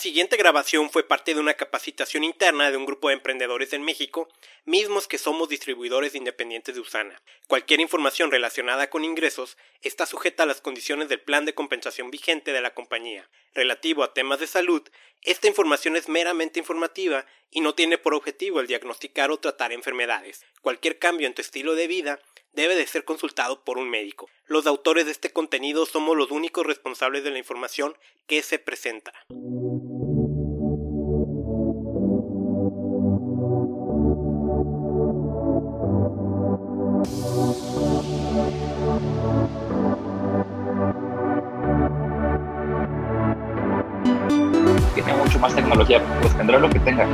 siguiente grabación fue parte de una capacitación interna de un grupo de emprendedores en México, mismos que somos distribuidores independientes de Usana. Cualquier información relacionada con ingresos está sujeta a las condiciones del plan de compensación vigente de la compañía. Relativo a temas de salud, esta información es meramente informativa y no tiene por objetivo el diagnosticar o tratar enfermedades. Cualquier cambio en tu estilo de vida debe de ser consultado por un médico. Los autores de este contenido somos los únicos responsables de la información que se presenta. Más tecnología, pues tendrá lo que tenga,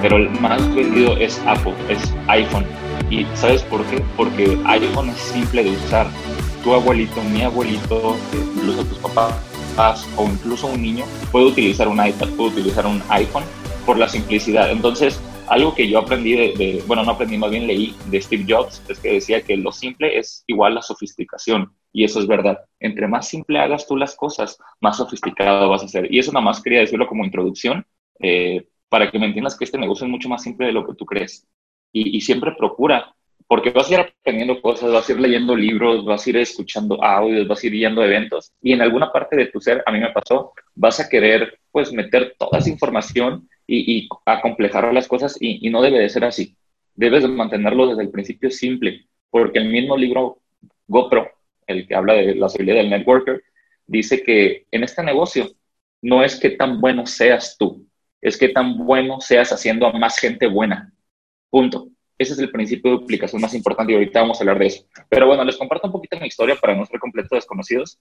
pero el más vendido es Apple, es iPhone. ¿Y sabes por qué? Porque iPhone es simple de usar. Tu abuelito, mi abuelito, incluso tus papás o incluso un niño puede utilizar un iPad, puede utilizar un iPhone por la simplicidad. Entonces, algo que yo aprendí de, bueno, no aprendí, más bien leí de Steve Jobs, es que decía que lo simple es igual a sofisticación. Y eso es verdad. Entre más simple hagas tú las cosas, más sofisticado vas a ser. Y eso nada más quería decirlo como introducción, eh, para que me entiendas que este negocio es mucho más simple de lo que tú crees. Y, y, siempre procura, porque vas a ir aprendiendo cosas, vas a ir leyendo libros, vas a ir escuchando audios, vas a ir yendo a eventos. Y en alguna parte de tu ser, a mí me pasó, vas a querer pues meter toda esa información y, y acomplejar las cosas y, y no debe de ser así. Debes de mantenerlo desde el principio simple, porque el mismo libro GoPro el que habla de la habilidad del networker, dice que en este negocio no es que tan bueno seas tú, es que tan bueno seas haciendo a más gente buena. Punto. Ese es el principio de duplicación más importante y ahorita vamos a hablar de eso. Pero bueno, les comparto un poquito mi historia para no ser completo desconocidos.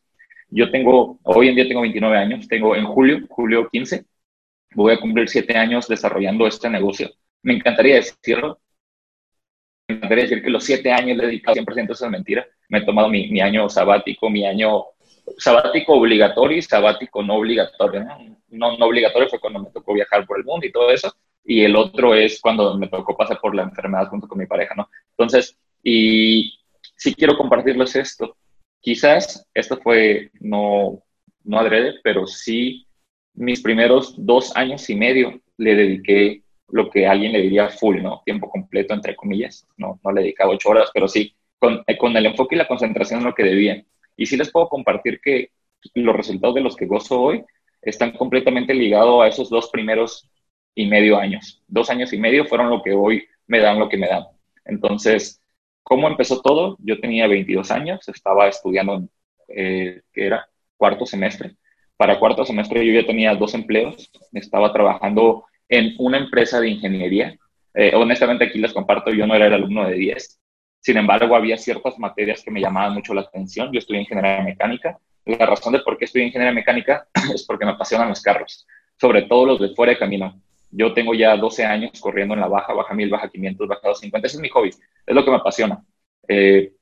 Yo tengo, hoy en día tengo 29 años, tengo en julio, julio 15, voy a cumplir 7 años desarrollando este negocio. Me encantaría decirlo, me encantaría decir que los 7 años le he dedicado 100% eso es mentira, me he tomado mi, mi, año sabático, mi año sabático obligatorio y sabático no obligatorio. ¿no? ¿no? obligatorio fue cuando me tocó viajar por el mundo y todo eso, y el otro es cuando me tocó pasar por la enfermedad junto con mi pareja, ¿no? Entonces, y sí quiero compartirles esto. Quizás esto fue no, no adrede, pero sí mis primeros dos años y medio le dediqué lo que alguien le diría full, ¿no? Tiempo completo, entre comillas. No, no le dedicaba ocho horas, pero sí con, eh, con, el enfoque y la concentración en lo que debían. Y sí les puedo compartir que los resultados de los que gozo hoy están completamente ligados a esos dos primeros y medio años. Dos años y medio fueron lo que hoy me dan lo que me dan. Entonces, ¿cómo empezó todo? Yo tenía 22 años, estaba estudiando, eh, que era cuarto semestre. Para cuarto semestre yo ya tenía dos empleos, estaba trabajando en una empresa de ingeniería. Eh, honestamente aquí les comparto, yo no era el alumno de 10, sin embargo, había ciertas materias que me llamaban mucho la atención. Yo estudié ingeniería mecánica. La razón de por qué estudié ingeniería mecánica es porque me apasionan los carros, sobre todo los de fuera de camino. Yo tengo ya 12 años corriendo en la baja, baja 1000, baja 500, baja 250. Ese es mi hobby, es lo que me apasiona. Eh,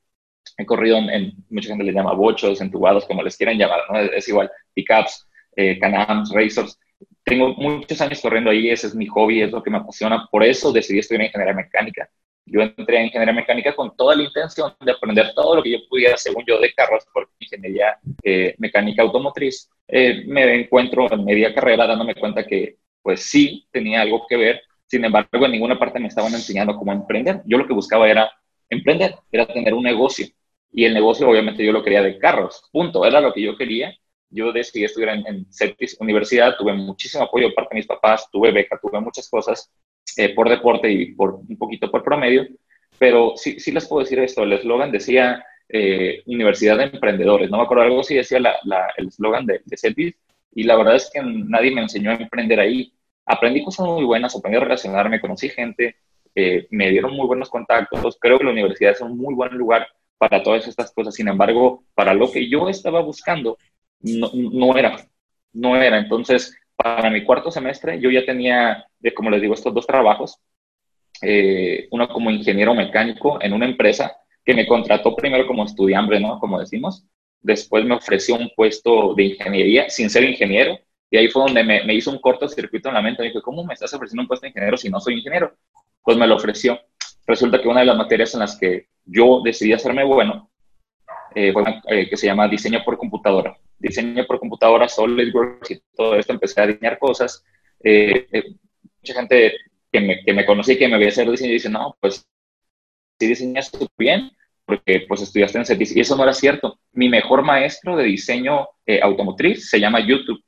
he corrido en, mucha gente le llama bochos, entubados, como les quieran llamar, es, igual, pickups, eh, canams, racers. Tengo muchos años corriendo ahí, ese es mi hobby, es lo que me apasiona. Por eso decidí estudiar ingeniería mecánica yo entré en ingeniería mecánica con toda la intención de aprender todo lo que yo pudiera, según yo, de carros, porque ingeniería eh, mecánica automotriz. Eh, me encuentro en media carrera dándome cuenta que, pues sí, tenía algo que ver. Sin embargo, en ninguna parte me estaban enseñando cómo emprender. Yo lo que buscaba era emprender, era tener un negocio. Y el negocio, obviamente, yo lo quería de carros. Punto. Era lo que yo quería. Yo decidí estudiar en, en CETIS Universidad, tuve muchísimo apoyo por parte de mis papás, tuve beca, tuve muchas cosas eh, por deporte y por un poquito por promedio, pero sí, sí les puedo decir esto, el eslogan decía eh, Universidad de Emprendedores, no me acuerdo algo así, decía el eslogan de, de CETIS, y la verdad es que nadie me enseñó a emprender ahí. Aprendí cosas muy buenas, aprendí a relacionarme, conocí gente, eh, me dieron muy buenos contactos, creo que la universidad es un muy buen lugar para todas estas cosas, sin embargo, para lo que yo estaba buscando, no, no era, no era. Entonces, para mi cuarto semestre yo ya tenía, como les digo, estos dos trabajos. Eh, uno como ingeniero mecánico en una empresa que me contrató primero como estudiante, ¿no? Como decimos. Después me ofreció un puesto de ingeniería sin ser ingeniero. Y ahí fue donde me, me hizo un cortocircuito en la mente. Me dije, ¿cómo me estás ofreciendo un puesto de ingeniero si no soy ingeniero? Pues me lo ofreció. Resulta que una de las materias en las que yo decidí hacerme bueno eh, fue eh, que se llama diseño por computadora diseño por computadora, SolidWorks y todo esto, empecé a diseñar cosas eh, eh, mucha gente que me, que me conocía y que me veía hacer diseño dice, no, pues sí diseñas bien, porque pues estudiaste en servicio. Y eso no era cierto. Mi mejor maestro de diseño eh, automotriz se llama YouTube.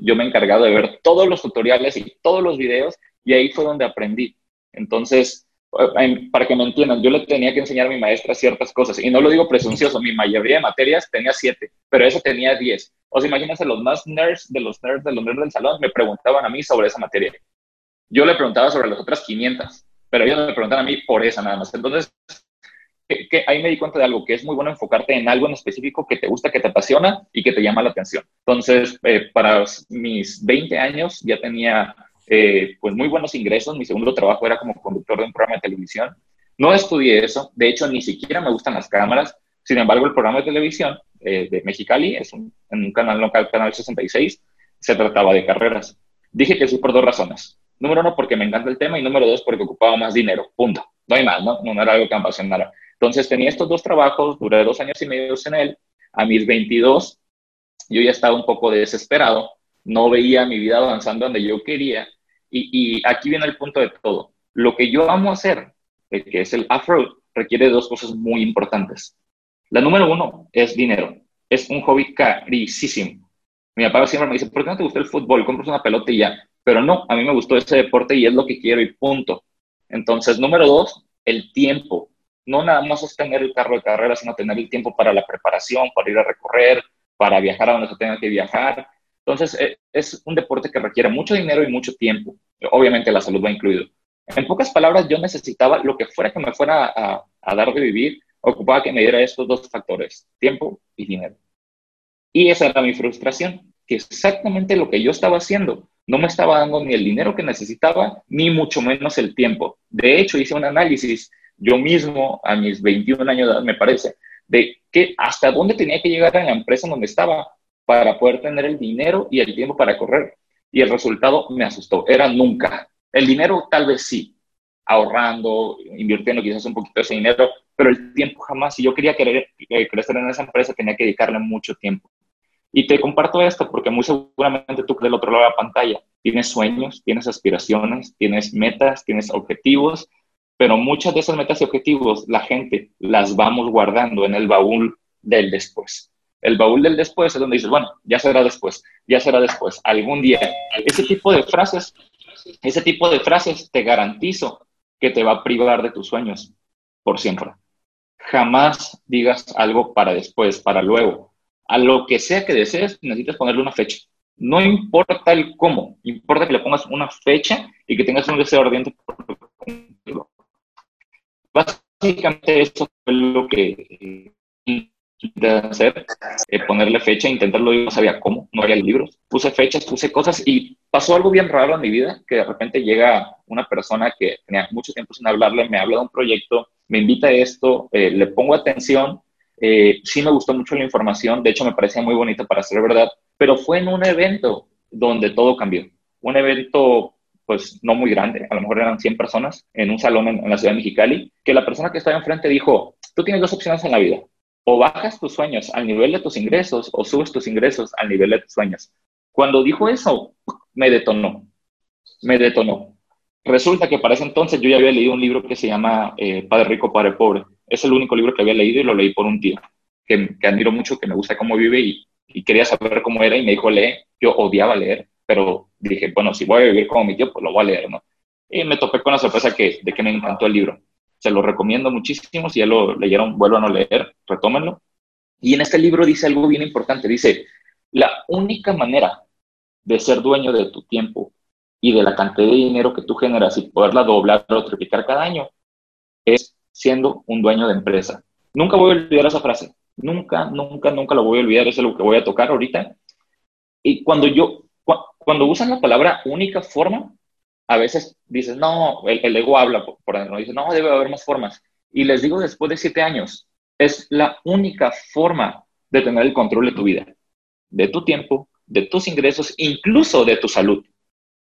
yo me he encargado de ver todos los tutoriales y todos los videos y ahí fue donde aprendí. Entonces, eh, para que me entiendan, yo le tenía que enseñar a mi maestra ciertas cosas y no lo digo presuncioso, mi mayoría de materias tenía siete, pero eso tenía diez. O sea, imagínense, los más nerds de los nerds de los nerds del salón me preguntaban a mí sobre esa materia. Yo le preguntaba sobre las otras 500, pero ellos me preguntaban a mí por esa nada más. Entonces, que, ahí me di cuenta de algo, que es muy bueno enfocarte en algo en específico que te gusta, que te apasiona y que te llama la atención. Entonces, eh, para mis 20 años ya tenía eh, pues muy buenos ingresos. Mi segundo trabajo era como conductor de un programa de televisión. No estudié eso, de hecho ni siquiera me gustan las cámaras. Sin embargo, el programa de televisión eh, de Mexicali es un, en un canal local, Canal 66, se trataba de carreras. Dije que sí por dos razones. Número uno, porque me encanta el tema y número dos, porque ocupaba más dinero. Punto. No hay más, ¿no? No era algo que me apasionara. Entonces tenía estos dos trabajos, duré dos años y medio en él. A mis 22, yo ya estaba un poco desesperado, no veía mi vida avanzando donde yo quería. Y, aquí viene el punto de todo. Lo que yo amo hacer, eh, que es el afro, requiere dos cosas muy importantes. La número uno es dinero. Es un hobby carísimo. Mi papá siempre me dice, ¿por qué no te gusta el fútbol? Compras una pelota y ya. Pero no, a mí me gustó ese deporte y es lo que quiero y punto. Entonces, número dos, el tiempo no nada más es tener el carro de carrera, sino tener el tiempo para la preparación, para ir a recorrer, para viajar a donde se tenga que viajar. Entonces, eh, es un deporte que requiere mucho dinero y mucho tiempo. Obviamente la salud va incluido. En pocas palabras, yo necesitaba lo que fuera que me fuera a, a dar de vivir, ocupaba que me diera estos dos factores, tiempo y dinero. Y esa era mi frustración, que exactamente lo que yo estaba haciendo no me estaba dando ni el dinero que necesitaba, ni mucho menos el tiempo. De hecho, hice un análisis yo mismo a mis 21 años de edad, me parece, de que hasta dónde tenía que llegar en la empresa donde estaba para poder tener el dinero y el tiempo para correr. Y el resultado me asustó, era nunca. El dinero tal vez sí, ahorrando, invirtiendo quizás un poquito de ese dinero, pero el tiempo jamás. Si yo quería querer, eh, crecer en esa empresa, tenía que dedicarle mucho tiempo. Y te comparto esto porque muy seguramente tú del otro lado de la pantalla tienes sueños, tienes aspiraciones, tienes metas, tienes objetivos pero muchas de esas metas y objetivos la gente las vamos guardando en el baúl del después. El baúl del después es donde dices, bueno, ya será después, ya será después, algún día. Ese tipo de frases, ese tipo de frases te garantizo que te va a privar de tus sueños por siempre. Jamás digas algo para después, para luego. A lo que sea que desees, necesitas ponerle una fecha. No importa el cómo, importa que le pongas una fecha y que tengas un deseo ardiente por Básicamente eso fue lo que intenté hacer, eh, ponerle fecha, intentarlo, yo no sabía cómo, no había libros, puse fechas, puse cosas y pasó algo bien raro en mi vida, que de repente llega una persona que tenía mucho tiempo sin hablarle, me habla de un proyecto, me invita a esto, eh, le pongo atención, eh, sí me gustó mucho la información, de hecho me parecía muy bonita para ser verdad, pero fue en un evento donde todo cambió, un evento pues no muy grande, a lo mejor eran 100 personas en un salón en, la ciudad de Mexicali, que la persona que estaba enfrente dijo, tú tienes dos opciones en la vida, o bajas tus sueños al nivel de tus ingresos o subes tus ingresos al nivel de tus sueños. Cuando dijo eso, me detonó, me detonó. Resulta que para ese entonces yo ya había leído un libro que se llama eh, Padre Rico, Padre Pobre. Es el único libro que había leído y lo leí por un tío, que, que admiro mucho, que me gusta cómo vive y, y quería saber cómo era y me dijo, lee. Yo odiaba leer, pero dije, bueno, si voy a vivir como mi tío, pues lo voy a leer, ¿no? Y me topé con la sorpresa de que me encantó el libro. Se lo recomiendo muchísimo. Si ya lo leyeron, vuelvan a leer, retómenlo. Y en este libro dice algo bien importante. Dice, la única manera de ser dueño de tu tiempo y de la cantidad de dinero que tú generas y poderla doblar o triplicar cada año es siendo un dueño de empresa. Nunca voy a olvidar esa frase. Nunca, nunca, nunca lo voy a olvidar. Eso es lo que voy a tocar ahorita. Y cuando yo cuando usan la palabra única forma, a veces dices, no, el, ego habla por, dentro, dice, no, debe haber más formas. Y les digo, después de siete años, es la única forma de tener el control de tu vida, de tu tiempo, de tus ingresos, incluso de tu salud.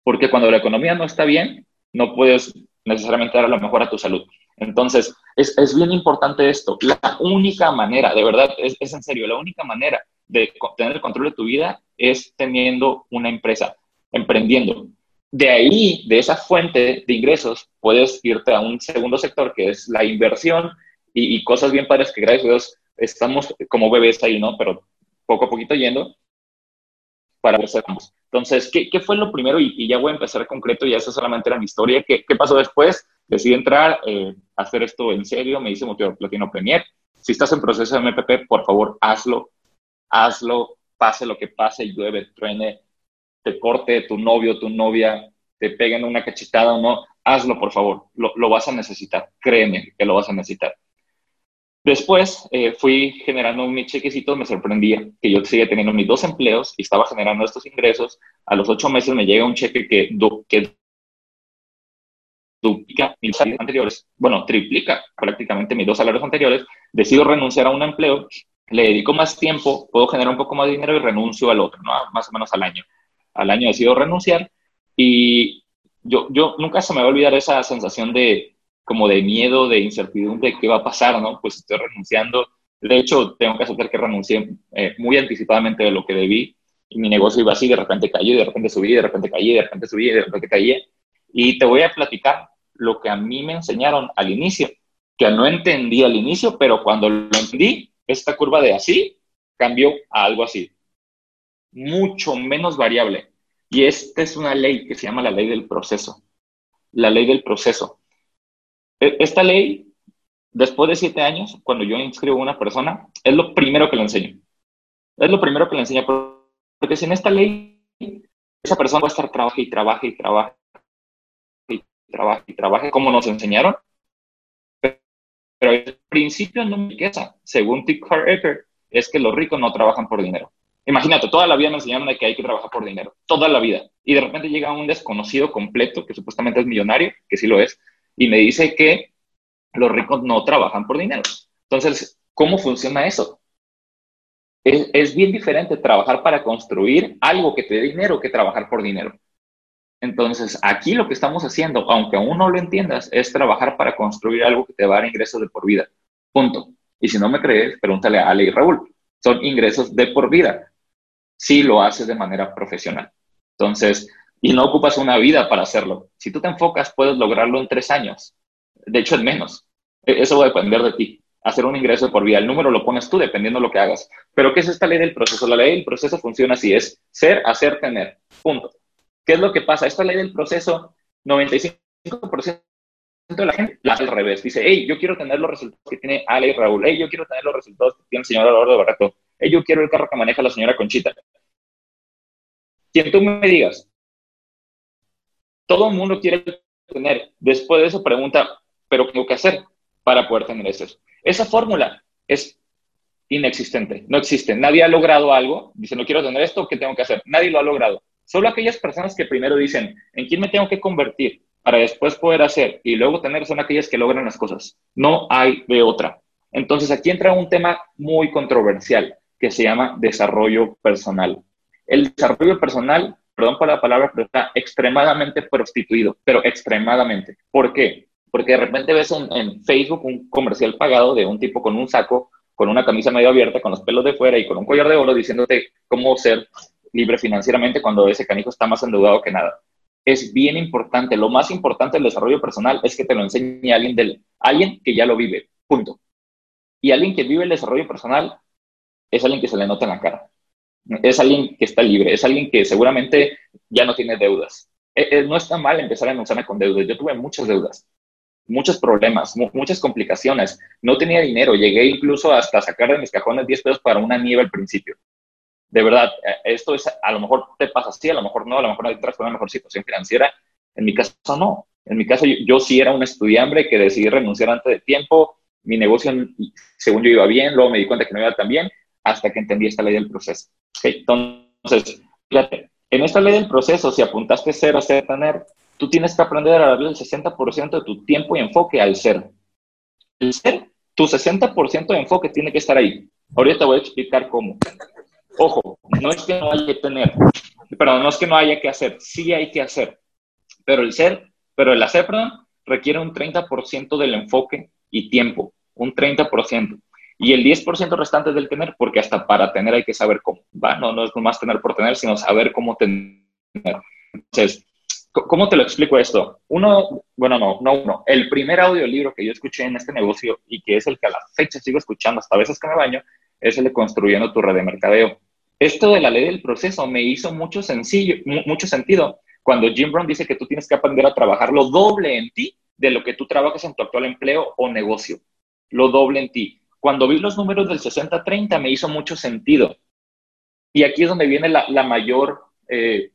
Porque cuando la economía no está bien, no puedes necesariamente dar lo mejor a tu salud. Entonces, es, es bien importante esto. La única manera, de verdad, es, es en serio, la única manera de tener el control de tu vida es teniendo una empresa, emprendiendo. De ahí, de esa fuente de ingresos, puedes irte a un segundo sector que es la inversión y, cosas bien padres que gracias a Dios estamos como bebés ahí, ¿no? Pero poco a poquito yendo para ver Entonces, ¿qué, ¿qué, fue lo primero? Y, ya voy a empezar concreto, ya eso solamente era mi historia. ¿Qué, qué pasó después? Decidí entrar, eh, hacer esto en serio, me hice motivo Platino Premier. Si estás en proceso de MPP, por favor, hazlo, hazlo, pase lo que pase, llueve, truene, te corte tu novio, tu novia, te peguen una cachetada o no, hazlo, por favor, lo, lo vas a necesitar, créeme que lo vas a necesitar. Después eh, fui generando mis chequecitos, me sorprendía que yo seguía teniendo mis dos empleos y estaba generando estos ingresos. A los ocho meses me llega un cheque que, duplica mis salarios anteriores, bueno, triplica prácticamente mis dos salarios anteriores. Decido renunciar a un empleo, le dedico más tiempo, puedo generar un poco más de dinero y renuncio al otro, ¿no? más o menos al año. Al año decido renunciar y yo, yo nunca se me va a olvidar esa sensación de como de miedo, de incertidumbre, qué va a pasar, ¿no? Pues estoy renunciando. De hecho, tengo que aceptar que renuncié eh, muy anticipadamente de lo que debí y mi negocio iba así, de repente cayó, de repente subí, de repente caí, de repente subí, de repente caí. Y te voy a platicar lo que a mí me enseñaron al inicio, que no entendí al inicio, pero cuando lo entendí, esta curva de así cambió a algo así, mucho menos variable. Y esta es una ley que se llama la ley del proceso. La ley del proceso. E, esta ley, después de siete años, cuando yo inscribo a una persona, es lo primero que le enseño. Es lo primero que le enseño, porque sin esta ley, esa persona va a estar trabaje y trabaje y trabaje y trabaje y trabaje como nos enseñaron. Pero el principio no me queda, según T. Ecker, es que los ricos no trabajan por dinero. Imagínate, toda la vida me enseñaron de que hay que trabajar por dinero, toda la vida. Y de repente llega un desconocido completo, que supuestamente es millonario, que sí lo es, y me dice que los ricos no trabajan por dinero. Entonces, ¿cómo funciona eso? Es, bien diferente trabajar para construir algo que te dé dinero que trabajar por dinero. Entonces, aquí lo que estamos haciendo, aunque aún no lo entiendas, es trabajar para construir algo que te va a dar ingresos de por vida. Punto. Y si no me crees, pregúntale a Ale y Raúl. Son ingresos de por vida. Si lo haces de manera profesional. Entonces, y no ocupas una vida para hacerlo. Si tú te enfocas, puedes lograrlo en tres años. De hecho, en menos. E, eso va a depender de ti. Hacer un ingreso por vía. El número lo pones tú dependiendo de lo que hagas. Pero ¿qué es esta ley del proceso? La ley del proceso funciona así. Es ser, hacer, tener. Punto. ¿Qué es lo que pasa? Esta ley del proceso, 95% de la gente la hace al revés. Dice, hey, yo quiero tener los resultados que tiene Ale y Raúl. Hey, yo quiero tener los resultados que tiene el señor Eduardo Barato. Hey, yo quiero el carro que maneja la señora Conchita. Quien tú me digas, todo el mundo quiere tener. Después de eso pregunta, ¿pero qué tengo que hacer para poder tener eso? Esa fórmula es inexistente, no existe. Nadie ha logrado algo, dice, no quiero tener esto, ¿qué tengo que hacer? Nadie lo ha logrado. Solo aquellas personas que primero dicen, ¿en quién me tengo que convertir para después poder hacer y luego tener son aquellas que logran las cosas. No hay de otra. Entonces aquí entra un tema muy controversial que se llama desarrollo personal. El desarrollo personal perdón por la palabra, pero está extremadamente prostituido, pero extremadamente. ¿Por qué? Porque de repente ves en, Facebook un comercial pagado de un tipo con un saco, con una camisa medio abierta, con los pelos de fuera y con un collar de oro diciéndote cómo ser libre financieramente cuando ese canijo está más endeudado que nada. Es bien importante, lo más importante del desarrollo personal es que te lo enseñe alguien, del, alguien que ya lo vive, punto. Y alguien que vive el desarrollo personal es alguien que se le nota en la cara es alguien que está libre, es alguien que seguramente ya no tiene deudas. E, e, no está mal empezar a anunciarme con deudas. Yo tuve muchas deudas, muchos problemas, muchas complicaciones. No tenía dinero, llegué incluso hasta sacar de mis cajones 10 pesos para una nieve al principio. De verdad, e, esto es, a lo mejor te pasa así, a lo mejor no, a lo mejor entras con una mejor situación financiera. En mi caso no. En mi caso yo, yo sí era un estudiante que decidí renunciar antes de tiempo. Mi negocio, según yo, iba bien, luego me di cuenta que no iba tan bien hasta que entendí esta ley del proceso. Entonces, fíjate, en esta ley del proceso, si apuntaste ser, hacer, tener, tú tienes que aprender a darle el 60% de tu tiempo y enfoque al ser. El ser, tu 60% de enfoque tiene que estar ahí. Ahorita te voy a explicar cómo. Ojo, no es que no haya que tener, perdón, no es que no haya que hacer, sí hay que hacer. Pero el ser, pero el hacer, perdón, requiere un 30% del enfoque y tiempo, un 30%. Y el 10% restante es del tener, porque hasta para tener hay que saber cómo. ¿va? No, no es nomás tener por tener, sino saber cómo tener. Entonces, ¿Cómo te lo explico esto? Uno, bueno, no, no uno. El primer audiolibro que yo escuché en este negocio y que es el que a la fecha sigo escuchando hasta a veces que me baño, es el de Construyendo tu red de mercadeo. Esto de la ley del proceso me hizo mucho, sencillo, mucho sentido cuando Jim Brown dice que tú tienes que aprender a trabajar lo doble en ti de lo que tú trabajas en tu actual empleo o negocio. Lo doble en ti. Cuando vi los números del 60-30 me hizo mucho sentido. Y aquí es donde viene la, mayor eh,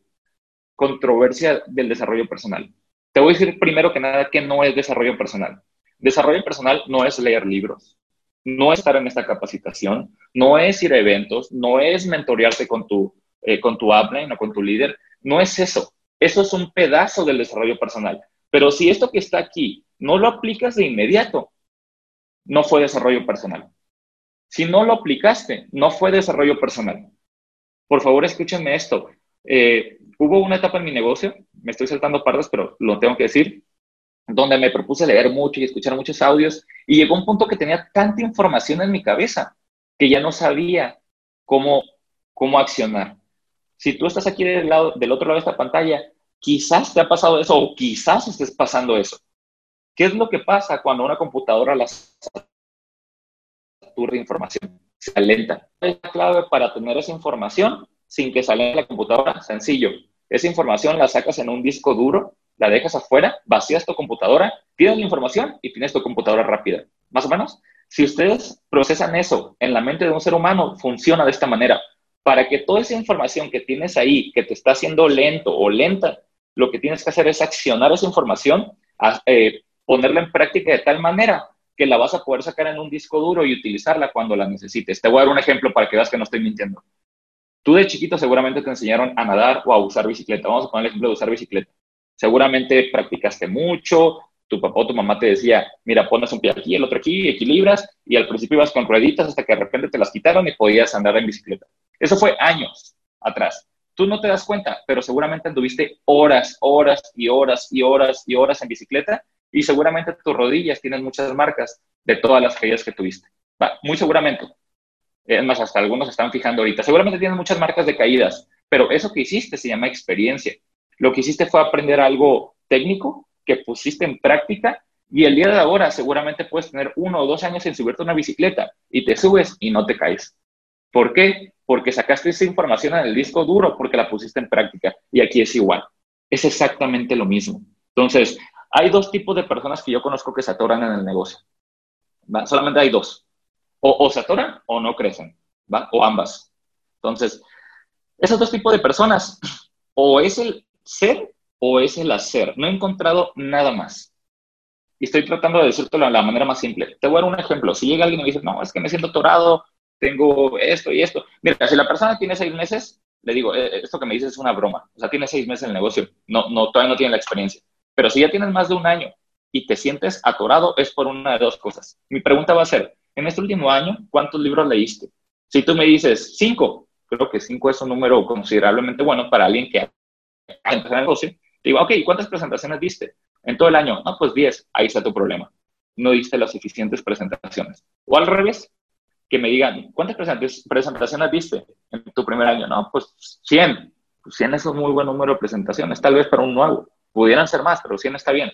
controversia del desarrollo personal. Te voy a decir primero que nada que no es desarrollo personal. Desarrollo personal no es leer libros, no es estar en esta capacitación, no es ir a eventos, no es mentorearte con tu, eh, con tu upline o con tu líder, no es eso. Eso es un pedazo del desarrollo personal. Pero si esto que está aquí no lo aplicas de inmediato, no fue desarrollo personal. Si no lo aplicaste, no fue desarrollo personal. Por favor, escúchenme esto. Eh, hubo una etapa en mi negocio, me estoy saltando partes, pero lo tengo que decir, donde me propuse leer mucho y escuchar muchos audios y llegó un punto que tenía tanta información en mi cabeza que ya no sabía cómo, cómo accionar. Si tú estás aquí del, lado, del otro lado de esta pantalla, quizás te ha pasado eso o quizás estés pasando eso. ¿Qué es lo que pasa cuando una computadora la satura de información? Se alenta. Es la clave para tener esa información sin que salga la computadora. Sencillo. Esa información la sacas en un disco duro, la dejas afuera, vacías tu computadora, tienes la información y tienes tu computadora rápida. Más o menos. Si ustedes procesan eso en la mente de un ser humano, funciona de esta manera. Para que toda esa información que tienes ahí, que te está haciendo lento o lenta, lo que tienes que hacer es accionar esa información, eh, ponerla en práctica de tal manera que la vas a poder sacar en un disco duro y utilizarla cuando la necesites. Te voy a dar un ejemplo para que veas que no estoy mintiendo. Tú de chiquito seguramente te enseñaron a nadar o a usar bicicleta. Vamos a poner el ejemplo de usar bicicleta. Seguramente practicaste mucho, tu papá o tu mamá te decía, mira, pones un pie aquí, el otro aquí, equilibras, y al principio ibas con rueditas hasta que de repente te las quitaron y podías andar en bicicleta. Eso fue años atrás. Tú no te das cuenta, pero seguramente anduviste horas, horas y horas y horas y horas en bicicleta y seguramente tus rodillas tienen muchas marcas de todas las caídas que tuviste. muy seguramente. Es más, hasta algunos están fijando ahorita. Seguramente tienes muchas marcas de caídas, pero eso que hiciste se llama experiencia. Lo que hiciste fue aprender algo técnico que pusiste en práctica y el día de ahora seguramente puedes tener uno o dos años en subirte una bicicleta y te subes y no te caes. ¿Por qué? Porque sacaste esa información en el disco duro porque la pusiste en práctica y aquí es igual. Es exactamente lo mismo. Entonces, hay dos tipos de personas que yo conozco que se atoran en el negocio. Solamente hay dos. O, se atoran o no crecen. O ambas. Entonces, esos dos tipos de personas, o es el ser o es el hacer. No he encontrado nada más. Y estoy tratando de decírtelo de la manera más simple. Te voy a dar un ejemplo. Si llega alguien y me dice, no, es que me siento atorado, tengo esto y esto. Mira, si la persona tiene seis meses, le digo, eh, esto que me dices es una broma. O sea, tiene seis meses en el negocio. No, no, todavía no tiene la experiencia. Pero si ya tienes más de un año y te sientes atorado, es por una de dos cosas. Mi pregunta va a ser, en este último año, ¿cuántos libros leíste? Si tú me dices cinco, creo que cinco es un número considerablemente bueno para alguien que ha empezado el negocio. Te digo, ok, ¿cuántas presentaciones diste? En todo el año, no, pues diez. ahí está tu problema. No diste las suficientes presentaciones. O al revés, que me digan, ¿cuántas presentaciones diste en tu primer año? No, pues 100. Pues 100 es un muy buen número de presentaciones, tal vez para un nuevo. Pudieran ser más, pero 100 está bien.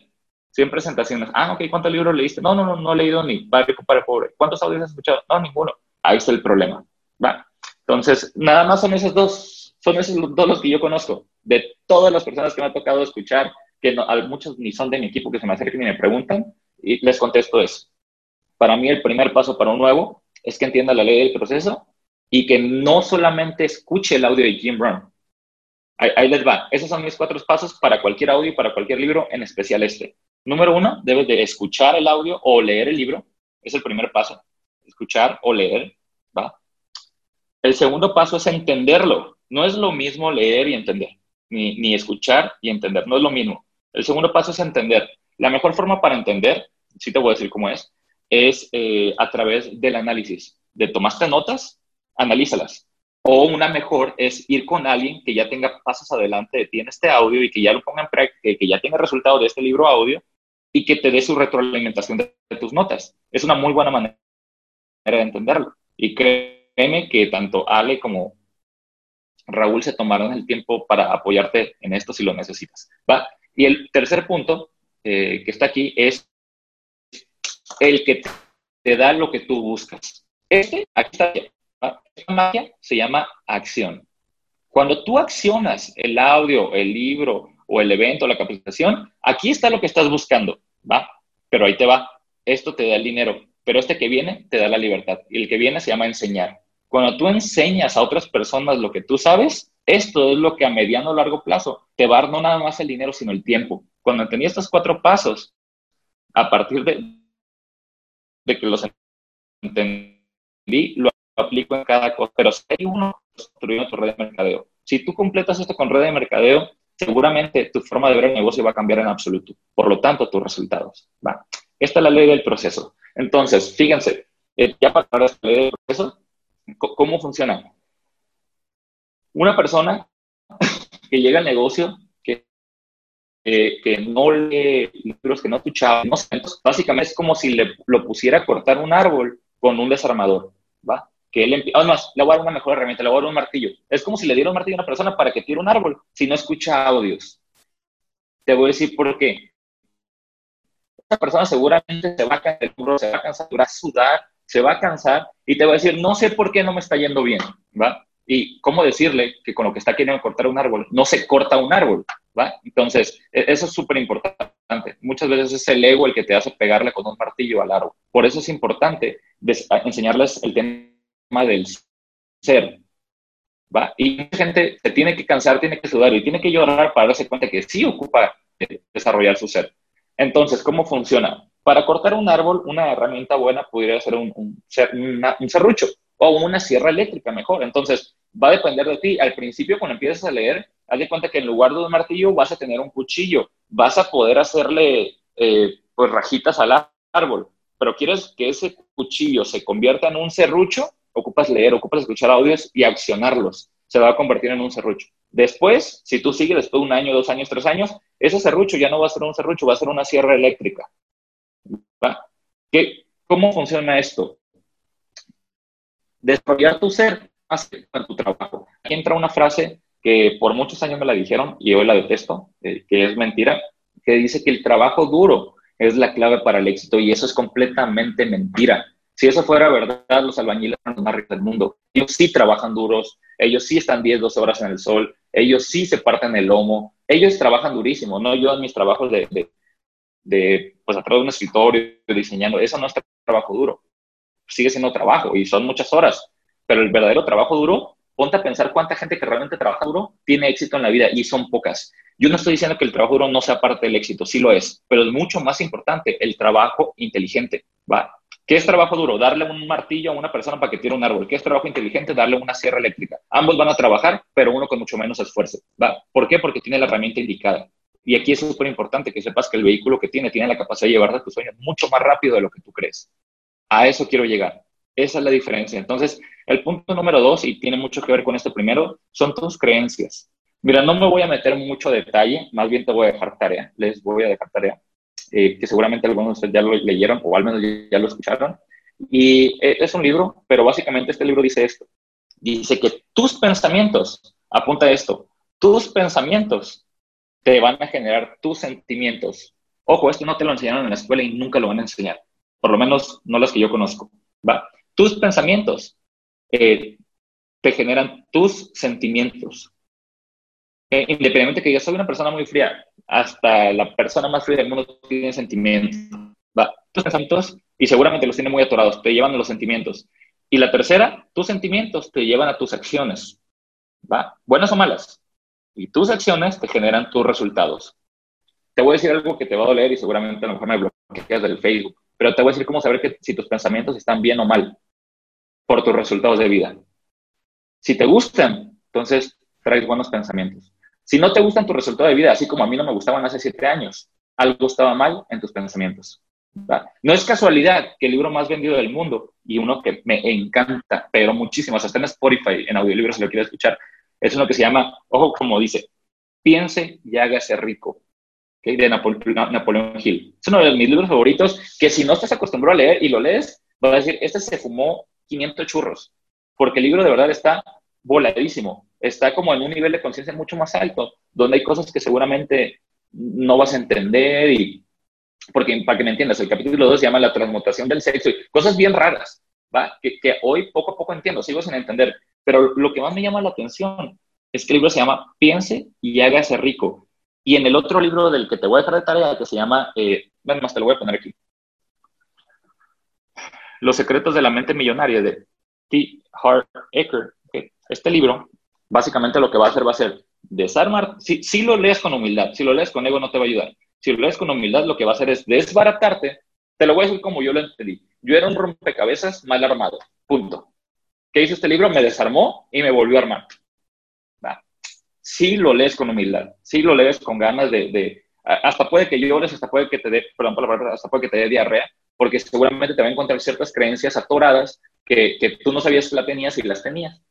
100 presentaciones. Ah, ok, ¿cuántos libros leíste? No, no, no, no he leído ni para rico, para pobre. ¿Cuántos audios has escuchado? No, ninguno. Ahí está el problema. ¿va? Entonces, nada más son esos dos, son esos dos los que yo conozco. De todas las personas que me ha tocado escuchar, que no, muchos ni son de mi equipo que se me acerquen y me preguntan, y les contesto eso. Para mí el primer paso para un nuevo es que entienda la ley del proceso y que no solamente escuche el audio de Jim Brown, Ahí, les va. Esos son mis cuatro pasos para cualquier audio y para cualquier libro, en especial este. Número uno, debes de escuchar el audio o leer el libro. Es el primer paso. Escuchar o leer, ¿va? El segundo paso es entenderlo. No es lo mismo leer y entender, ni, ni escuchar y entender. No es lo mismo. El segundo paso es entender. La mejor forma para entender, sí te voy a decir cómo es, es eh, a través del análisis. De tomaste notas, analízalas o una mejor es ir con alguien que ya tenga pasos adelante de ti en este audio y que ya lo ponga en práctica, que ya tenga resultado de este libro audio y que te dé su retroalimentación de, tus notas. Es una muy buena manera de entenderlo. Y créeme que tanto Ale como, Raúl se tomaron el tiempo para apoyarte en esto si lo necesitas. ¿va? Y el tercer punto eh, que está aquí es el que te da lo que tú buscas. Este, aquí está, magia se llama acción. Cuando tú accionas el audio, el libro o el evento, la capacitación, aquí está lo que estás buscando, ¿va? Pero ahí te va. Esto te da el dinero, pero este que viene te da la libertad. Y el que viene se llama enseñar. Cuando tú enseñas a otras personas lo que tú sabes, esto es lo que a mediano o largo plazo te va a dar no nada más el dinero, sino el tiempo. Cuando entendí estos cuatro pasos, a partir de, que los entendí, lo aplico en cada cosa. Pero si hay uno construyendo tu red de mercadeo, si tú completas esto con red de mercadeo, seguramente tu forma de ver el negocio va a cambiar en absoluto. Por lo tanto, tus resultados. ¿va? Esta es la ley del proceso. Entonces, fíjense, eh, ya para la ley del proceso, ¿Cómo funciona? Una persona que llega al negocio, que, que no lee libros, que no escuchaba, no básicamente es como si le, lo pusiera a cortar un árbol con un desarmador, ¿va? Que él además, le voy a dar una mejor herramienta, le voy a dar un martillo. Es como si le diera un martillo a una persona para que tire un árbol, si no escucha audios. Te voy a decir por qué. Esa persona seguramente se va a cansar, se va a cansar, va a sudar, se va a cansar y te va a decir, no sé por qué no me está yendo bien, ¿va? Y cómo decirle que con lo que está queriendo cortar un árbol, no se corta un árbol, ¿va? Entonces, e-, eso es súper importante. Muchas veces es el ego el que te hace pegarle con un martillo al árbol. Por eso es importante enseñarles el tema del ser, ¿va? Y gente se tiene que cansar, tiene que sudar y tiene que llorar para darse cuenta que sí ocupa desarrollar su ser. Entonces, ¿cómo funciona? Para cortar un árbol, una herramienta buena podría ser un, un, un serrucho o una sierra eléctrica mejor. Entonces, va a depender de ti. Al principio, cuando empiezas a leer, haz de cuenta que en lugar de un martillo vas a tener un cuchillo. Vas a poder hacerle eh, pues rajitas al árbol. Pero quieres que ese cuchillo se convierta en un serrucho, ocupas leer, ocupas escuchar audios y accionarlos. Se va a convertir en un serrucho. Después, si tú sigues después de un año, dos años, tres años, ese serrucho ya no va a ser un serrucho, va a ser una sierra eléctrica. ¿Qué, ¿Cómo funciona esto? Desarrollar tu ser hace tu trabajo. Aquí entra una frase que por muchos años me la dijeron y hoy la detesto, eh, que es mentira, que dice que el trabajo duro es la clave para el éxito y eso es completamente mentira. Si eso fuera verdad, los albañiles son los más ricos del mundo. Ellos sí trabajan duros, ellos sí están 10, 12 horas en el sol, ellos sí se parten el lomo, ellos trabajan durísimo, no yo en mis trabajos de, de, pues atrás de un escritorio, diseñando, eso no es trabajo duro. Sigue siendo trabajo y son muchas horas, pero el verdadero trabajo duro, ponte a pensar cuánta gente que realmente trabaja duro tiene éxito en la vida y son pocas. Yo no estoy diciendo que el trabajo duro no sea parte del éxito, sí lo es, pero es mucho más importante el trabajo inteligente, ¿va? ¿Qué es trabajo duro? Darle un martillo a una persona para que tire un árbol. ¿Qué es trabajo inteligente? Darle una sierra eléctrica. Ambos van a trabajar, pero uno con mucho menos esfuerzo. ¿Por qué? Porque tiene la herramienta indicada. Y aquí es súper importante que sepas que el vehículo que tiene tiene la capacidad de llevarte a tus sueños mucho más rápido de lo que tú crees. A eso quiero llegar. Esa es la diferencia. Entonces, el punto número dos, y tiene mucho que ver con esto primero, son tus creencias. Mira, no me voy a meter mucho detalle, más bien te voy a dejar tarea, les voy a dejar tarea, eh, que seguramente algunos de ustedes ya lo leyeron o al menos ya lo escucharon. Y eh, es un libro, pero básicamente este libro dice esto. Dice que tus pensamientos, apunta esto, tus pensamientos te van a generar tus sentimientos. Ojo, esto no te lo enseñaron en la escuela y nunca lo van a enseñar. Por lo menos no los que yo conozco. ¿va? Tus pensamientos eh, te generan tus sentimientos. Eh, independientemente que yo soy una persona muy fría, hasta la persona más fría del mundo tiene sentimientos. Tus pensamientos, y seguramente los tiene muy atorados, te llevan a los sentimientos. Y la tercera, tus sentimientos te llevan a tus acciones. ¿va? Buenas o malas y tus acciones te generan tus resultados. Te voy a decir algo que te va a doler y seguramente a lo mejor me bloqueas del Facebook, pero te voy a decir cómo saber que, si tus pensamientos están bien o mal por tus resultados de vida. Si te gustan, entonces traes buenos pensamientos. Si no te gustan tus resultados de vida, así como a mí no me gustaban hace siete años, algo estaba mal en tus pensamientos. No es casualidad que el libro más vendido del mundo y uno que me encanta, pero muchísimo, hasta en Spotify, en audiolibros, si lo quieres escuchar, es uno que se llama, ojo como dice, piense y hágase rico, de Napoleón Hill. Es uno de mis libros favoritos que si no estás acostumbrado a leer y lo lees, vas a decir, este se fumó 500 churros, porque el libro de verdad está voladísimo. Está como en un nivel de conciencia mucho más alto, donde hay cosas que seguramente no vas a entender y, porque para que me entiendas, el capítulo 2 se llama la transmutación del sexo y cosas bien raras, ¿va? Que, que hoy poco a poco entiendo, sigo sin entender, pero lo que más me llama la atención es que el libro se llama Piense y hágase rico. Y en el otro libro del que te voy a dejar de tarea, que se llama, eh, más te lo voy a poner aquí, Los secretos de la mente millonaria de T. Hart Ecker. Este libro, básicamente lo que va a hacer va a ser desarmar, si, lo lees con humildad, si lo lees con ego no te va a ayudar. Si lo lees con humildad, lo que va a hacer es desbaratarte. Te lo voy a decir como yo lo entendí. Yo era un rompecabezas mal armado. Punto. ¿Qué hizo este libro? Me desarmó y me volvió a armar si lo lees con humildad, si lo lees con ganas de, hasta puede que llores, hasta puede que te dé, por la palabra, hasta puede que te dé diarrea, porque seguramente te va a encontrar ciertas creencias atoradas que, tú no sabías que las tenías y las tenías.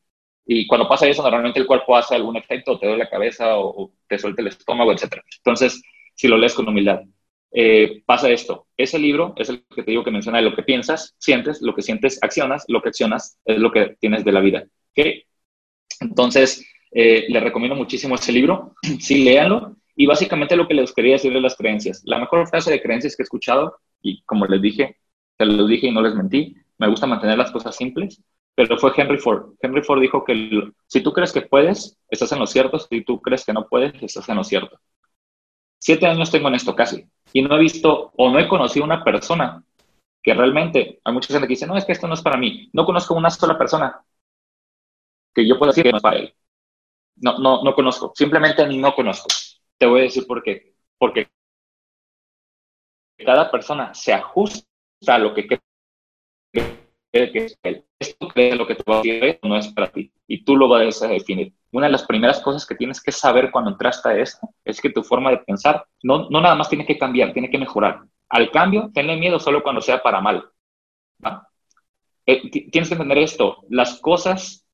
Y cuando pasa eso, normalmente el cuerpo hace algún efecto, te duele la cabeza o, te suelta el estómago, etc. Entonces, si lo lees con humildad, eh, pasa esto. Ese libro es el que te digo que menciona de lo que piensas, sientes, lo que sientes, accionas, lo que accionas es lo que tienes de la vida. ¿Okay? Entonces, eh, les recomiendo muchísimo ese libro, sí, léanlo. Y básicamente lo que les quería decir de las creencias. La mejor frase de creencias que he escuchado, y como les dije, se los dije y no les mentí, me gusta mantener las cosas simples, pero fue Henry Ford. Henry Ford dijo que si tú crees que puedes, estás en lo cierto, si tú crees que no puedes, estás en lo cierto. Siete años tengo en esto casi, y no he visto o no he conocido una persona que realmente, hay mucha gente que dice, no, es que esto no es para mí. No conozco una sola persona que yo pueda decir que no es para él. No, no, no conozco. Simplemente no conozco. Te voy a decir por qué. Porque cada persona se ajusta a lo que cree que es él. Esto cree lo que te va a decir no es para ti. Y tú lo vas a definir. Una de las primeras cosas que tienes que saber cuando entraste a esto es que tu forma de pensar no, no nada más tiene que cambiar, tiene que mejorar. Al cambio, tenle miedo solo cuando sea para mal. Eh, tienes que entender esto. Las cosas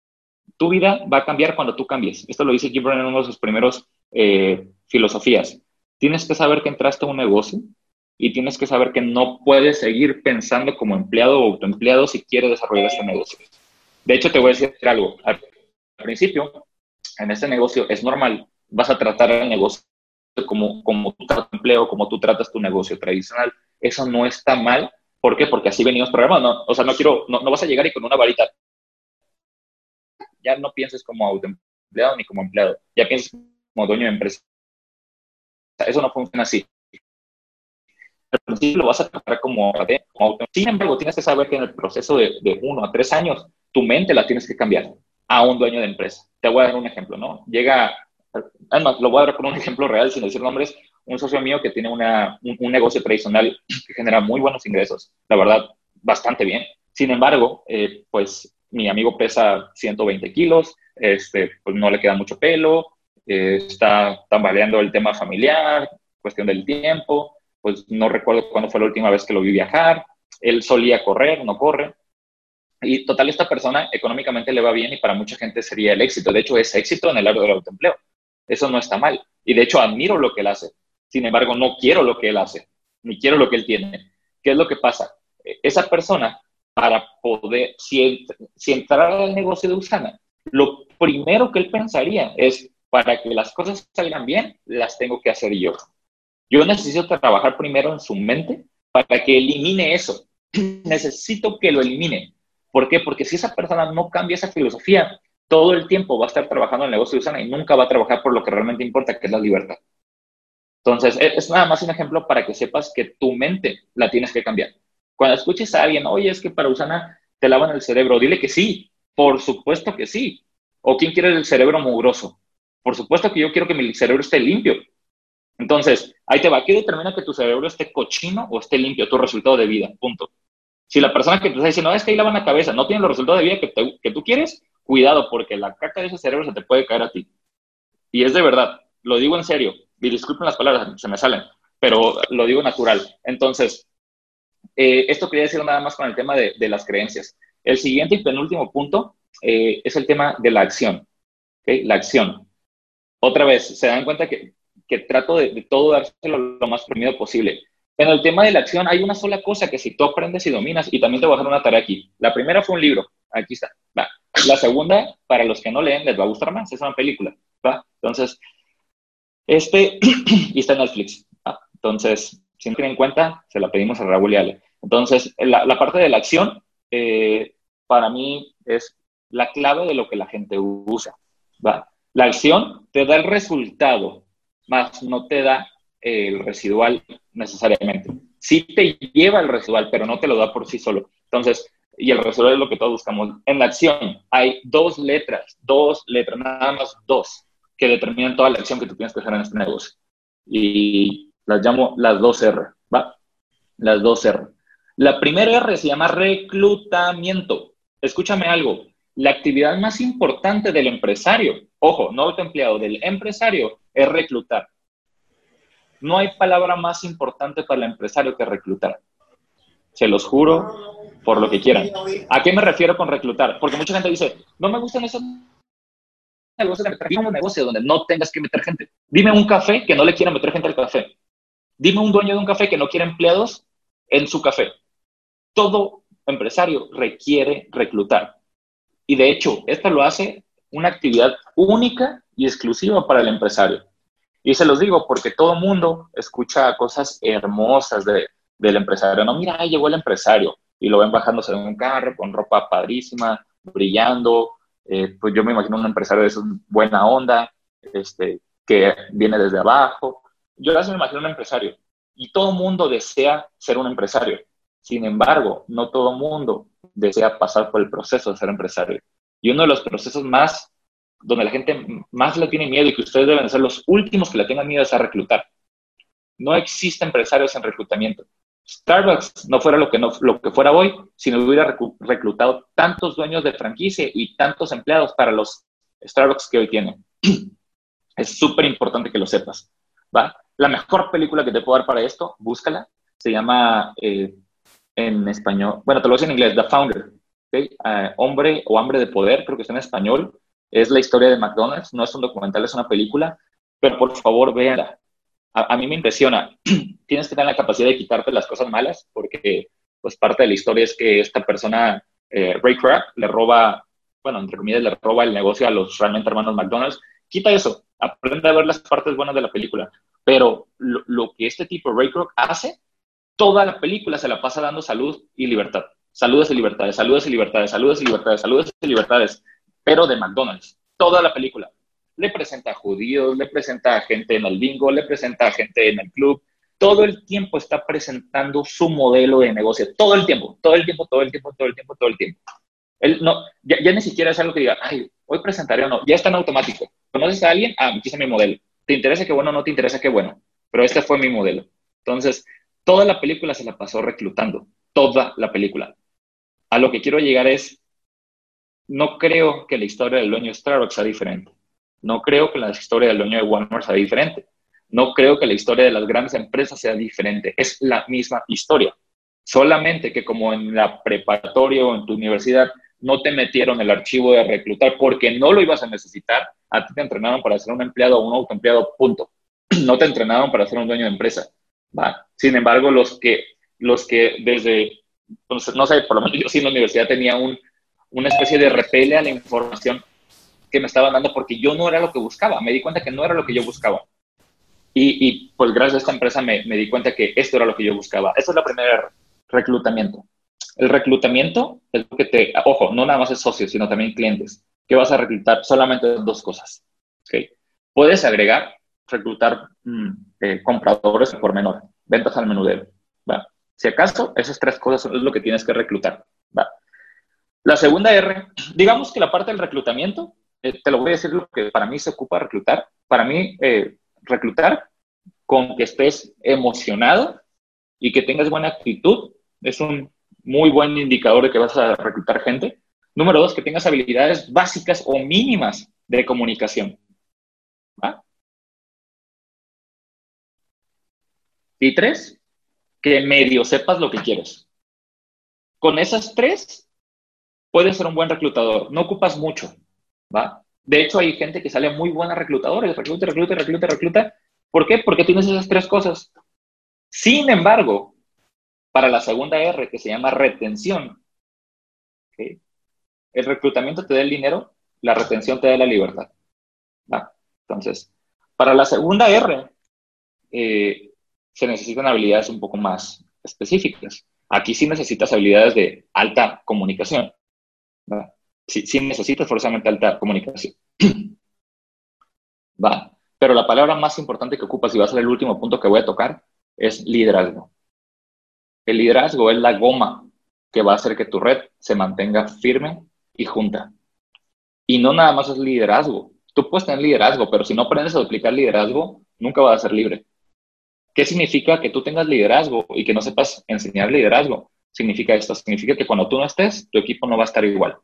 tu vida va a cambiar cuando tú cambies. Esto lo dice Gibran en uno de sus primeros eh, filosofías. Tienes que saber que entraste a un negocio y tienes que saber que no puedes seguir pensando como empleado o autoempleado si quieres desarrollar este negocio. De hecho, te voy a decir algo. Al principio, en este negocio es normal, vas a tratar el negocio como, como tu empleo, como tú tratas tu negocio tradicional. Eso no está mal. ¿Por qué? Porque así venimos programados. o sea, no quiero, no, no vas a llegar y con una varita ya no pienses como autoempleado ni como empleado, ya pienses como dueño de empresa. Eso no funciona así. Lo vas a tratar como, como Sin embargo, tienes que saber que en el proceso de, de uno a tres años, tu mente la tienes que cambiar a un dueño de empresa. Te voy a dar un ejemplo, ¿no? Llega, además, lo voy a dar con un ejemplo real sin decir nombres, un socio mío que tiene una, un, negocio tradicional que genera muy buenos ingresos, la verdad, bastante bien. Sin embargo, eh, pues mi amigo pesa 120 kilos, este, pues no le queda mucho pelo, eh, está tambaleando el tema familiar, cuestión del tiempo, pues no recuerdo cuándo fue la última vez que lo vi viajar, él solía correr, no corre. Y total, esta persona económicamente le va bien y para mucha gente sería el éxito. De hecho, es éxito en el área del autoempleo. Eso no está mal. Y de hecho, admiro lo que él hace. Sin embargo, no quiero lo que él hace, ni quiero lo que él tiene. ¿Qué es lo que pasa? Esa persona para poder, si, si entrara al negocio de Usana, lo primero que él pensaría es, para que las cosas salgan bien, las tengo que hacer yo. Yo necesito trabajar primero en su mente para que elimine eso. necesito que lo elimine. ¿Por qué? Porque si esa persona no cambia esa filosofía, todo el tiempo va a estar trabajando en el negocio de Usana y nunca va a trabajar por lo que realmente importa, que es la libertad. Entonces, es nada más un ejemplo para que sepas que tu mente la tienes que cambiar. Cuando escuches a alguien, oye, es que para Usana te lavan el cerebro, dile que sí, por supuesto que sí. ¿O quién quiere el cerebro mugroso? Por supuesto que yo quiero que mi cerebro esté limpio. Entonces, ahí te va. ¿Qué determina que tu cerebro esté cochino o esté limpio? Tu resultado de vida. Punto. Si la persona que te está diciendo, no, es que ahí lavan la cabeza, no tiene los resultados de vida que, que tú quieres, cuidado, porque la caca de ese cerebro se te puede caer a ti. Y es de verdad, lo digo en serio. Y disculpen las palabras, se me salen, pero lo digo natural. Entonces, eh, esto quería decir nada más con el tema de, las creencias. El siguiente y penúltimo punto eh, es el tema de la acción. La acción. Otra vez, se dan cuenta que, trato de, todo dárselo lo más premiado posible. En el tema de la acción hay una sola cosa que si tú aprendes y dominas, y también te voy a dejar una tarea aquí. La primera fue un libro, aquí está. La segunda, para los que no leen, les va a gustar más, es una película, ¿va? Entonces, este, y está en Netflix, ¿va? Entonces, si no tienen en cuenta, se la pedimos a Raúl y Ale. Entonces, la, la parte de la acción, eh, para mí, es la clave de lo que la gente usa, ¿va? La acción te da el resultado, más no te da el residual necesariamente. Sí te lleva el residual, pero no te lo da por sí solo. Entonces, y el residual es lo que todos buscamos. En la acción hay dos letras, dos letras, nada más dos, que determinan toda la acción que tú tienes que hacer en este negocio. Y las llamo las dos R, ¿va? Las dos R. La primera R se llama reclutamiento. Escúchame algo. La actividad más importante del empresario, ojo, no del empleado, del empresario, es reclutar. No hay palabra más importante para el empresario que reclutar. Se los juro por lo que quieran. ¿A qué me refiero con reclutar? Porque mucha gente dice, no me gustan esos negocios de un negocio donde no tengas que meter gente. Dime un café que no le quiera meter gente al café. Dime un dueño de un café que no quiera empleados en su café. Todo empresario requiere reclutar. Y de hecho, esto lo hace una actividad única y exclusiva para el empresario. Y se los digo porque todo mundo escucha cosas hermosas de, del empresario. No, mira, ahí llegó el empresario y lo ven bajándose de un carro con ropa padrísima, brillando. Eh, pues yo me imagino un empresario de buena onda, este, que viene desde abajo. Yo así me imagino un empresario y todo mundo desea ser un empresario. Sin embargo, no todo mundo desea pasar por el proceso de ser empresario. Y uno de los procesos más donde la gente más le tiene miedo y que ustedes deben ser los últimos que le tengan miedo es a reclutar. No existe empresarios en reclutamiento. Starbucks no fuera lo que, no, lo que fuera hoy si no hubiera reclutado tantos dueños de franquicia y tantos empleados para los Starbucks que hoy tienen. Es súper importante que lo sepas. ¿va? La mejor película que te puedo dar para esto, búscala. Se llama eh, en español, bueno, te lo voy a decir en inglés, The Founder. Uh, hombre o hambre de poder, creo que está en español. Es la historia de McDonald's, no es un documental, es una película, pero por favor véanla. A, mí me impresiona. Tienes que tener la capacidad de quitarte las cosas malas, porque pues parte de la historia es que esta persona, eh, Ray Kroc, le roba, bueno, entre comillas, le roba el negocio a los realmente hermanos McDonald's. Quita eso, aprende a ver las partes buenas de la película. Pero lo, lo que este tipo, Ray Kroc, hace, toda la película se la pasa dando salud y libertad. Saludos y libertades, saludos y libertades, saludos y libertades, saludos y libertades pero de McDonald's, toda la película. Le presenta a judíos, le presenta a gente en el bingo, le presenta a gente en el club. Todo el tiempo está presentando su modelo de negocio. Todo el tiempo, todo el tiempo, todo el tiempo, todo el tiempo, todo el tiempo. Él no, ya, ni siquiera es algo que diga, ay, hoy presentaré o no. Ya está en automático. ¿Conoces a alguien? Ah, aquí está mi modelo. ¿Te interesa qué bueno no te interesa qué bueno? Pero este fue mi modelo. Entonces, toda la película se la pasó reclutando. Toda la película. A lo que quiero llegar es, no creo que la historia del dueño de Starbucks sea diferente. No creo que la historia del dueño de Walmart sea diferente. No creo que la historia de las grandes empresas sea diferente. Es la misma historia. Solamente que como en la preparatoria o en tu universidad no te metieron el archivo de reclutar porque no lo ibas a necesitar, a ti te entrenaron para ser un empleado o un autoempleado, punto. No te entrenaron para ser un dueño de empresa. Sin embargo, los que, los que desde, no sé, por lo menos yo sí en la universidad tenía un una especie de repele a la información que me estaban dando porque yo no era lo que buscaba. Me di cuenta que no era lo que yo buscaba. Y, y pues gracias a esta empresa me, me, di cuenta que esto era lo que yo buscaba. Esa es la primera reclutamiento. El reclutamiento es lo que te, ojo, no nada más es socios, sino también clientes, que vas a reclutar solamente dos cosas. ¿okay? Puedes agregar, reclutar mmm, eh, compradores por menor, ventas al menudero. ¿va? Si acaso, esas tres cosas es lo que tienes que reclutar. ¿va? La segunda R, digamos que la parte del reclutamiento, eh, te lo voy a decir lo que para mí se ocupa reclutar. Para mí, eh, reclutar con que estés emocionado y que tengas buena actitud es un muy buen indicador de que vas a reclutar gente. Número dos, que tengas habilidades básicas o mínimas de comunicación. Y tres, que medio sepas lo que quieres. Con esas tres, puedes ser un buen reclutador. No ocupas mucho, ¿va? De hecho, hay gente que sale muy buena reclutadora, recluta, recluta, recluta, recluta. ¿Por qué? Porque tienes esas tres cosas. Sin embargo, para la segunda R, que se llama retención, el reclutamiento te da el dinero, la retención te da la libertad. Entonces, para la segunda R, eh, se necesitan habilidades un poco más específicas. Aquí sí necesitas habilidades de alta comunicación. Sí, necesitas forzosamente alta comunicación. Va. Pero la palabra más importante que ocupas, y va a ser el último punto que voy a tocar, es liderazgo. El liderazgo es la goma que va a hacer que tu red se mantenga firme y junta. Y no nada más es liderazgo. Tú puedes tener liderazgo, pero si no aprendes a duplicar liderazgo, nunca vas a ser libre. ¿Qué significa que tú tengas liderazgo y que no sepas enseñar liderazgo? Significa esto, significa que cuando tú no estés, tu equipo no va a estar igual.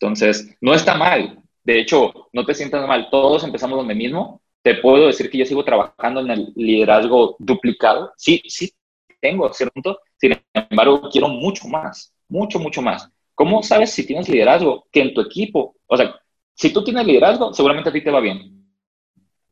Entonces, no está mal. De hecho, no te sientas mal. Todos empezamos donde mismo. Te puedo decir que yo sigo trabajando en el liderazgo duplicado. Sí, sí, tengo, ¿cierto? Sin embargo, quiero mucho más, mucho, mucho más. ¿Cómo sabes si tienes liderazgo? Que en tu equipo, o sea, si tú tienes liderazgo, seguramente a ti te va bien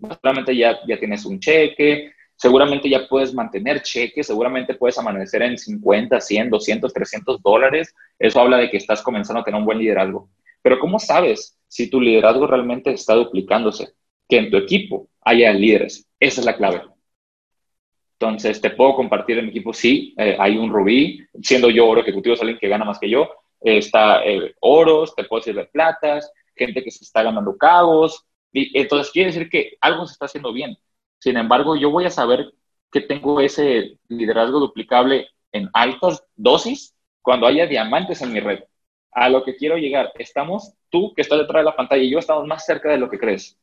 seguramente ya, ya tienes un cheque, seguramente ya puedes mantener cheques, seguramente puedes amanecer en 50, 100, 200, 300 dólares. Eso habla de que estás comenzando a tener un buen liderazgo. Pero ¿cómo sabes si tu liderazgo realmente está duplicándose? Que en tu equipo haya líderes. Esa es la clave. Entonces, te puedo compartir en mi equipo, sí, eh, hay un rubí, siendo yo oro ejecutivo, es alguien que gana más que yo, está eh, oros, te puedo decir de platas, gente que se está ganando cabos, entonces quiere decir que algo se está haciendo bien. Sin embargo, yo voy a saber que tengo ese liderazgo duplicable en altas dosis cuando haya diamantes en mi red. A lo que quiero llegar, estamos, tú que estás detrás de la pantalla y yo estamos más cerca de lo que crees.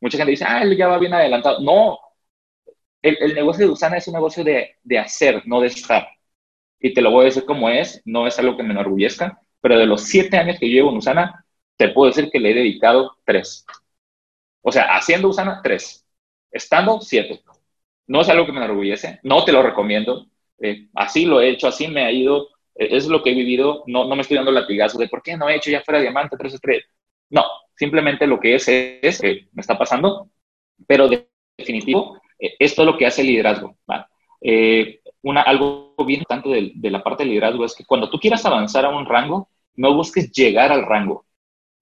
Mucha gente dice, ah, él ya va bien adelantado. No, el, negocio de Usana es un negocio de, de, hacer, no de estar. Y te lo voy a decir como es, no es algo que me enorgullezca, pero de los siete años que llevo en Usana, te puedo decir que le he dedicado tres. O sea, haciendo Usana, tres. Estando, siete. No es algo que me enorgullece, no te lo recomiendo. Eh, así lo he hecho, así me ha ido, eh, es lo que he vivido. No, no me estoy dando latigazo de por qué no he hecho ya fuera diamante, tres estrellas. No, simplemente lo que es es que me está pasando, pero de definitivo, eh, esto es lo que hace el liderazgo. una, algo bien importante de, de la parte del liderazgo es que cuando tú quieras avanzar a un rango, no busques llegar al rango,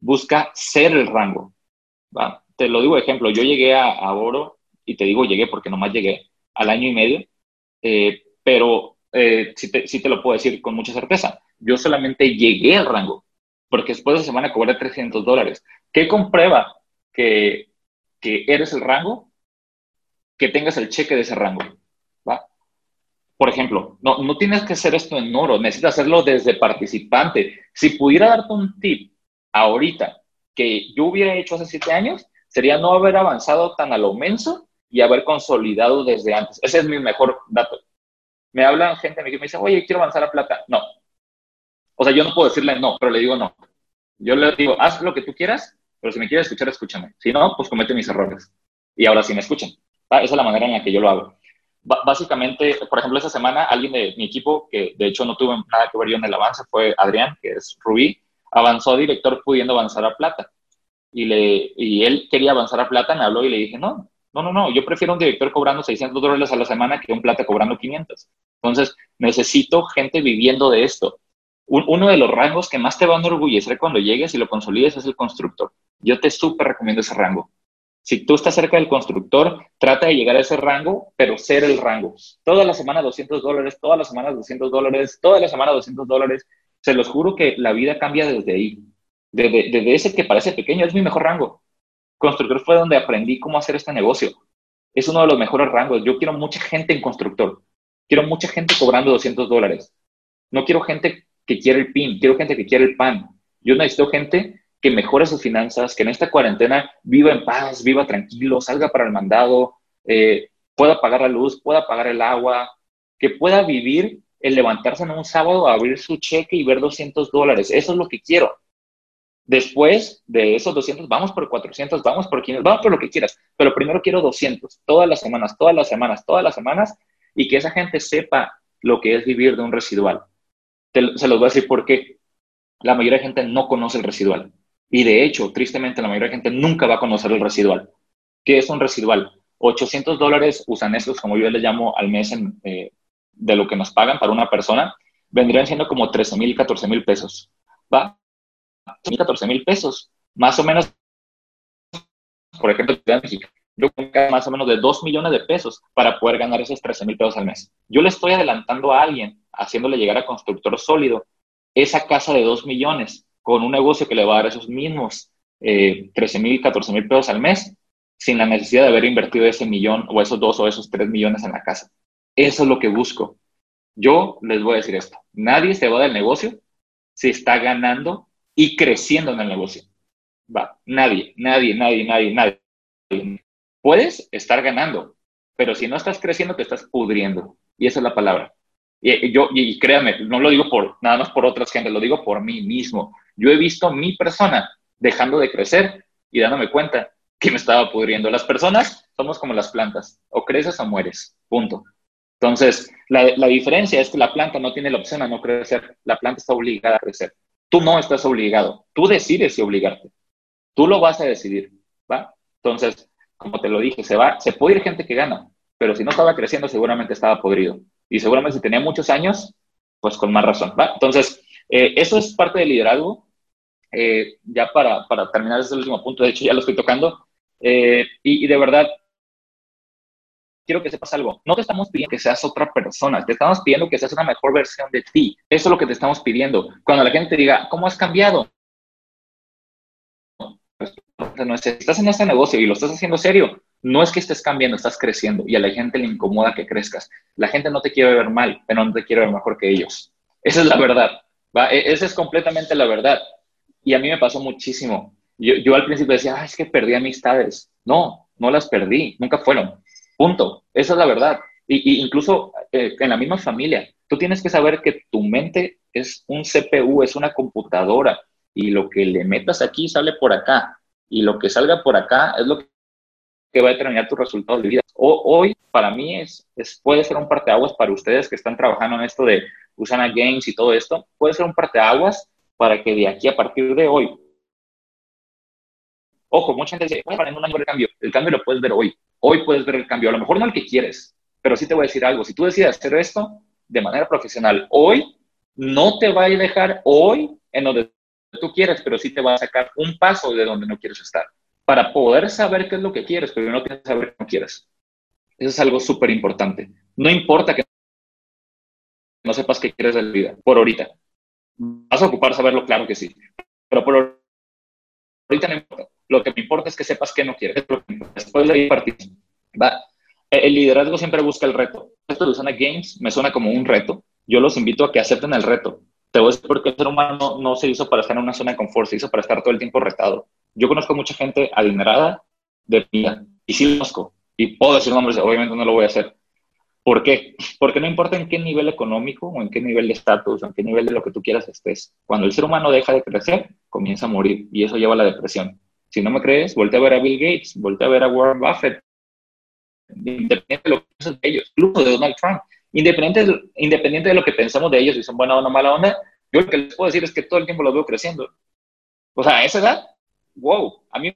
busca ser el rango. te lo digo ejemplo, yo llegué a, Oro, y te digo llegué porque nomás llegué al año y medio, eh, pero eh, sí, te, sí, te, lo puedo decir con mucha certeza, yo solamente llegué al rango, porque después de semana cobré 300 dólares. ¿Qué comprueba que, que eres el rango? Que tengas el cheque de ese rango. ¿va? Por ejemplo, no, no tienes que hacer esto en oro, necesitas hacerlo desde participante. Si pudiera darte un tip ahorita que yo hubiera hecho hace siete años, sería no haber avanzado tan a lo menso y haber consolidado desde antes. Ese es mi mejor dato. Me hablan gente me dice, oye, quiero avanzar a plata. No. O sea, yo no puedo decirle no, pero le digo no. Yo le digo, haz lo que tú quieras, pero si me quieres escuchar, escúchame. Si no, pues comete mis errores. Y ahora sí me escuchan. Esa es la manera en la que yo lo hago. básicamente, por ejemplo, esta semana alguien de mi equipo, que de hecho no tuvo nada que ver yo en el avance, fue Adrián, que es Rubí, avanzó director pudiendo avanzar a plata y, le, y él quería avanzar a plata, me habló y le dije, no, no, no, no, yo prefiero un director cobrando 600 dólares a la semana que un plata cobrando 500. Entonces, necesito gente viviendo de esto. uno de los rangos que más te va a enorgullecer cuando llegues y lo consolides es el constructor. Yo te súper recomiendo ese rango. Si tú estás cerca del constructor, trata de llegar a ese rango, pero ser el rango. Toda la semana 200 dólares, todas las semanas 200 dólares, toda la semana 200 dólares. Se los juro que la vida cambia desde ahí desde, ese que parece pequeño, es mi mejor rango. Constructor fue donde aprendí cómo hacer este negocio. Es uno de los mejores rangos. Yo quiero mucha gente en constructor. Quiero mucha gente cobrando 200 dólares. No quiero gente que quiere el PIN, quiero gente que quiere el PAN. Yo necesito gente que mejore sus finanzas, que en esta cuarentena viva en paz, viva tranquilo, salga para el mandado, eh, pueda pagar la luz, pueda pagar el agua, que pueda vivir el levantarse en un sábado, abrir su cheque y ver 200 dólares. Eso es lo que quiero. Después de esos 200, vamos por 400, vamos por 500, vamos por lo que quieras. Pero primero quiero 200, todas las semanas, todas las semanas, todas las semanas, y que esa gente sepa lo que es vivir de un residual. se los voy a decir porque la mayoría de gente no conoce el residual. Y de hecho, tristemente, la mayoría de gente nunca va a conocer el residual. ¿Qué es un residual? 800 dólares usanescos, como yo les llamo al mes eh, de lo que nos pagan para una persona, vendrían siendo como 13 mil, 14 mil pesos. va 14 mil pesos, más o menos, por ejemplo, en México, yo más o menos de 2 millones de pesos para poder ganar esos 13 mil pesos al mes. Yo le estoy adelantando a alguien, haciéndole llegar a constructor sólido, esa casa de 2 millones con un negocio que le va a dar esos mismos eh, 13 mil, 14 mil pesos al mes, sin la necesidad de haber invertido ese millón o esos dos o esos tres millones en la casa. Eso es lo que busco. Yo les voy a decir esto. Nadie se va del negocio si está ganando y creciendo en el negocio. Va, nadie, nadie, nadie, nadie, nadie. Puedes estar ganando, pero si no estás creciendo, te estás pudriendo. Y esa es la palabra. Y, yo, y créanme, no lo digo por nada más por otras gente, lo digo por mí mismo. Yo he visto mi persona dejando de crecer y dándome cuenta que me estaba pudriendo. Las personas somos como las plantas, o creces o mueres, punto. Entonces, la, la diferencia es que la planta no tiene la opción a no crecer, la planta está obligada a crecer. Tú no estás obligado, tú decides si obligarte, tú lo vas a decidir, ¿va? Entonces, como te lo dije, se va, se puede ir gente que gana, pero si no estaba creciendo, seguramente estaba podrido. Y seguramente si tenía muchos años, pues con más razón, ¿va? Entonces, eh, eso es parte del liderazgo. Eh, ya para, para terminar, ese último punto, de hecho ya lo estoy tocando. Eh, y, de verdad, quiero que sepas algo. No te estamos pidiendo que seas otra persona, te estamos pidiendo que seas una mejor versión de ti. Eso es lo que te estamos pidiendo. Cuando la gente diga, ¿cómo has cambiado? No es, estás en este negocio y lo estás haciendo serio, no es que estés cambiando, estás creciendo y a la gente le incomoda que crezcas. La gente no te quiere ver mal, pero no te quiere ver mejor que ellos. Esa es la verdad. ¿va? E, esa es completamente la verdad. Y a mí me pasó muchísimo. Yo, yo al principio decía, es que perdí amistades. No, no las perdí, nunca fueron. Punto. Esa es la verdad. Y, incluso eh, en la misma familia, tú tienes que saber que tu mente es un CPU, es una computadora, y lo que le metas aquí sale por acá, y lo que salga por acá es lo que va a determinar tus resultados de vida. O, hoy, para mí, es, puede ser un parteaguas para ustedes que están trabajando en esto de Usana Games y todo esto, puede ser un parteaguas para que de aquí a partir de hoy, ojo, mucha gente dice, bueno, en un año el cambio, el cambio lo puedes ver hoy, hoy puedes ver el cambio. A lo mejor no el que quieres, pero sí te voy a decir algo. Si tú decides hacer esto de manera profesional hoy, no te va a dejar hoy en donde tú quieres, pero sí te va a sacar un paso de donde no quieres estar. Para poder saber qué es lo que quieres, pero no tienes que saber qué no quieres. Eso es algo súper importante. No importa que no sepas qué quieres de la vida, por ahorita. Vas a ocupar saberlo, claro que sí. Pero por ahorita no importa. Lo que me importa es que sepas qué no quieres. Después de ahí partimos. El liderazgo siempre busca el reto. Esto de Usana Games me suena como un reto. Yo los invito a que acepten el reto. Te voy a decir porque el ser humano no, se hizo para estar en una zona de confort, se hizo para estar todo el tiempo retado. Yo conozco mucha gente adinerada de vida y sí conozco. Y puedo decir nombres, obviamente no lo voy a hacer. ¿Por qué? Porque no importa en qué nivel económico o en qué nivel de estatus o en qué nivel de lo que tú quieras estés. Cuando el ser humano deja de crecer, comienza a morir y eso lleva a la depresión. Si no me crees, voltea a ver a Bill Gates, voltea a ver a Warren Buffett, independiente de lo que de ellos, incluso de Donald Trump, independiente de, independiente de lo que pensamos de ellos, si son buena o no mala onda, yo lo que les puedo decir es que todo el tiempo los veo creciendo. O sea, a esa edad, wow, a mí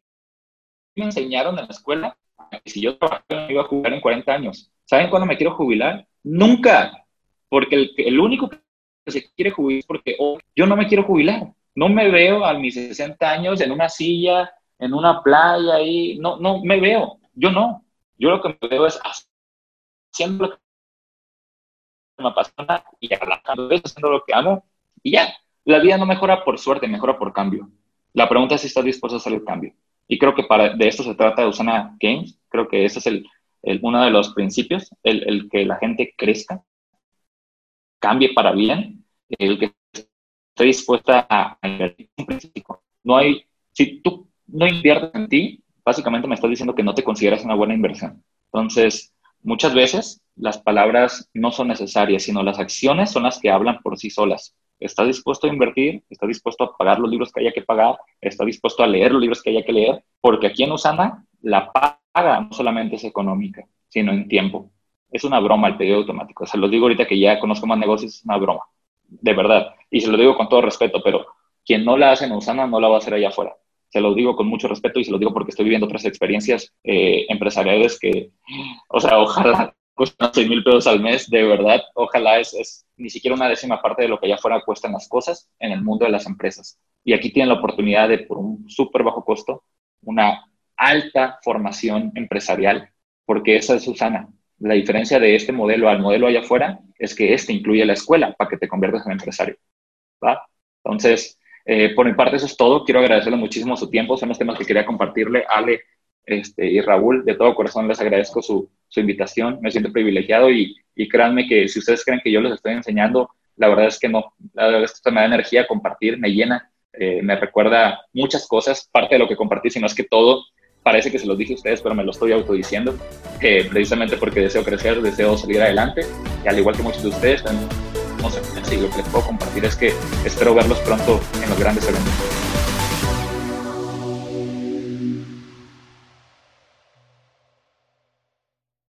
me enseñaron en la escuela que si yo trabajaba iba a jubilar en 40 años. ¿Saben cuándo me quiero jubilar? Nunca, porque el, el único que se quiere jubilar es porque oh, yo no me quiero jubilar. No me veo a mis 60 años en una silla en una playa ahí, no, no me veo, yo no, yo lo que me veo es haciendo lo que me apasiona y haciendo lo que amo y ya, la vida no mejora por suerte, mejora por cambio. La pregunta es si estás dispuesto a hacer el cambio. Y creo que para, de esto se trata de Usana Games, creo que ese es el, uno de los principios, el, el que la gente crezca, cambie para bien, el que esté dispuesta a invertir un principio. No hay, si tú no inviertes en ti, básicamente me estás diciendo que no te consideras una buena inversión. Entonces, muchas veces las palabras no son necesarias, sino las acciones son las que hablan por sí solas. ¿Estás dispuesto a invertir? ¿Estás dispuesto a pagar los libros que haya que pagar? ¿Estás dispuesto a leer los libros que haya que leer? Porque aquí en Usana la paga no solamente es económica, sino en tiempo. Es una broma el pedido automático. Se lo digo ahorita que ya conozco más negocios, es una broma. De verdad. Y se lo digo con todo respeto, pero quien no la hace en Usana no la va a hacer allá afuera se lo digo con mucho respeto y se lo digo porque estoy viviendo otras experiencias eh, empresariales que, o sea, ojalá cuestan 6 mil pesos al mes, de verdad, ojalá es, es, ni siquiera una décima parte de lo que allá afuera cuestan las cosas en el mundo de las empresas. Y aquí tienen la oportunidad de, por un súper bajo costo, una alta formación empresarial, porque esa es Susana. La diferencia de este modelo al modelo allá afuera es que este incluye la escuela para que te conviertas en empresario. ¿va? Entonces, eh, por mi parte, eso es todo. Quiero agradecerle muchísimo su tiempo. Son los temas que quería compartirle. Ale este, y Raúl, de todo corazón les agradezco su, su invitación. Me siento privilegiado y, y, créanme que si ustedes creen que yo les estoy enseñando, la verdad es que no. La verdad es que me da energía compartir, me llena, eh, me recuerda muchas cosas. Parte de lo que compartí, si no es que todo, parece que se los dije a ustedes, pero me lo estoy autodiciendo, eh, precisamente porque deseo crecer, deseo salir adelante, y al igual que muchos de ustedes, y lo que les puedo compartir es que espero verlos pronto en los grandes eventos.